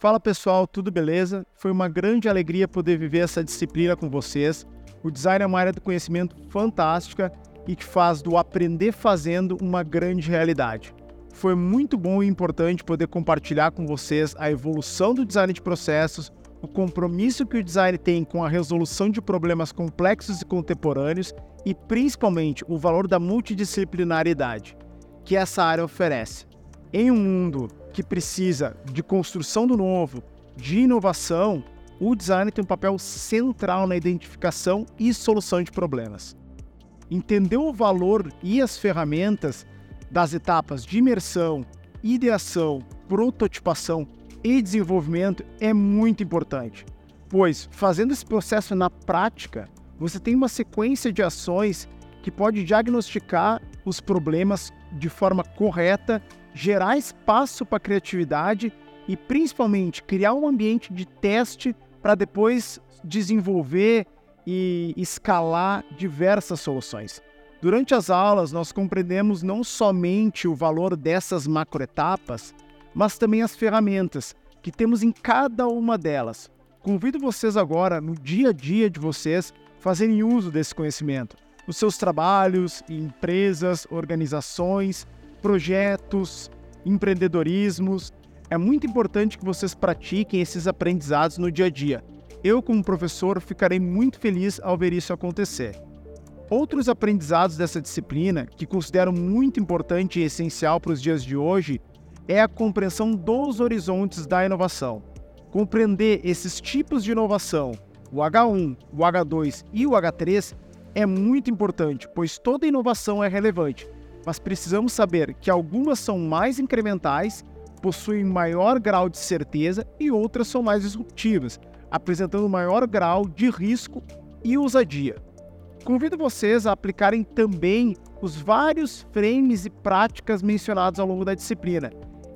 Fala pessoal, tudo beleza? Foi uma grande alegria poder viver essa disciplina com vocês. O design é uma área do conhecimento fantástica e que faz do aprender fazendo uma grande realidade. Foi muito bom e importante poder compartilhar com vocês a evolução do design de processos, o compromisso que o design tem com a resolução de problemas complexos e contemporâneos e principalmente o valor da multidisciplinaridade que essa área oferece. Em um mundo que precisa de construção do novo, de inovação, o design tem um papel central na identificação e solução de problemas. Entender o valor e as ferramentas das etapas de imersão, ideação, prototipação e desenvolvimento é muito importante, pois fazendo esse processo na prática, você tem uma sequência de ações que pode diagnosticar os problemas de forma correta gerar espaço para criatividade e principalmente criar um ambiente de teste para depois desenvolver e escalar diversas soluções. Durante as aulas, nós compreendemos não somente o valor dessas macroetapas, mas também as ferramentas que temos em cada uma delas. Convido vocês agora, no dia a dia de vocês, fazerem uso desse conhecimento nos seus trabalhos, empresas, organizações, projetos, empreendedorismos. É muito importante que vocês pratiquem esses aprendizados no dia a dia. Eu, como professor, ficarei muito feliz ao ver isso acontecer. Outros aprendizados dessa disciplina, que considero muito importante e essencial para os dias de hoje, é a compreensão dos horizontes da inovação. Compreender esses tipos de inovação, o H1, o H2 e o H3, é muito importante, pois toda inovação é relevante, mas precisamos saber que algumas são mais incrementais, possuem maior grau de certeza e outras são mais disruptivas, apresentando maior grau de risco e ousadia. Convido vocês a aplicarem também os vários frames e práticas mencionados ao longo da disciplina.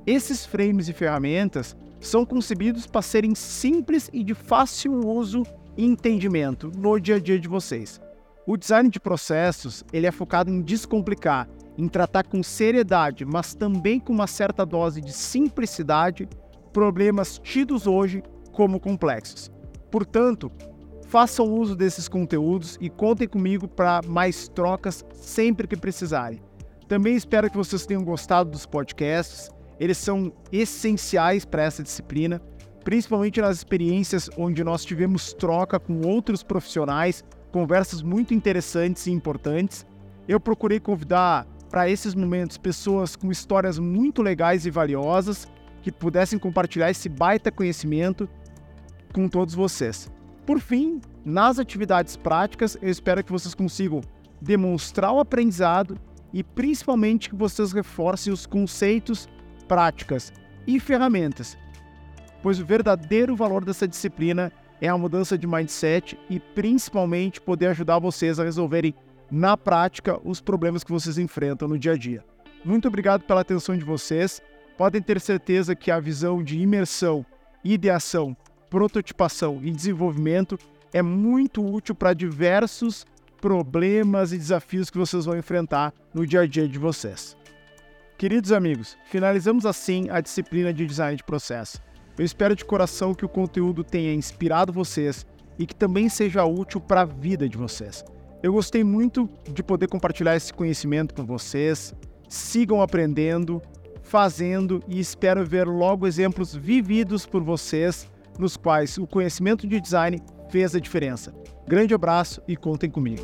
Esses frames e ferramentas são concebidos para serem simples e de fácil uso e entendimento no dia a dia de vocês. O design de processos ele é focado em descomplicar em tratar com seriedade, mas também com uma certa dose de simplicidade, problemas tidos hoje como complexos. Portanto, façam uso desses conteúdos e contem comigo para mais trocas sempre que precisarem. Também espero que vocês tenham gostado dos podcasts, eles são essenciais para essa disciplina, principalmente nas experiências onde nós tivemos troca com outros profissionais, conversas muito interessantes e importantes. Eu procurei convidar para esses momentos pessoas com histórias muito legais e valiosas que pudessem compartilhar esse baita conhecimento com todos vocês. Por fim, nas atividades práticas, eu espero que vocês consigam demonstrar o aprendizado e principalmente que vocês reforcem os conceitos, práticas e ferramentas, pois o verdadeiro valor dessa disciplina é a mudança de mindset e principalmente poder ajudar vocês a resolverem na prática os problemas que vocês enfrentam no dia a dia. Muito obrigado pela atenção de vocês. Podem ter certeza que a visão de imersão, ideação, prototipação e desenvolvimento é muito útil para diversos problemas e desafios que vocês vão enfrentar no dia a dia de vocês. Queridos amigos, finalizamos assim a disciplina de design de processo. Eu espero de coração que o conteúdo tenha inspirado vocês e que também seja útil para a vida de vocês. Eu gostei muito de poder compartilhar esse conhecimento com vocês. Sigam aprendendo, fazendo e espero ver logo exemplos vividos por vocês nos quais o conhecimento de design fez a diferença. Grande abraço e contem comigo.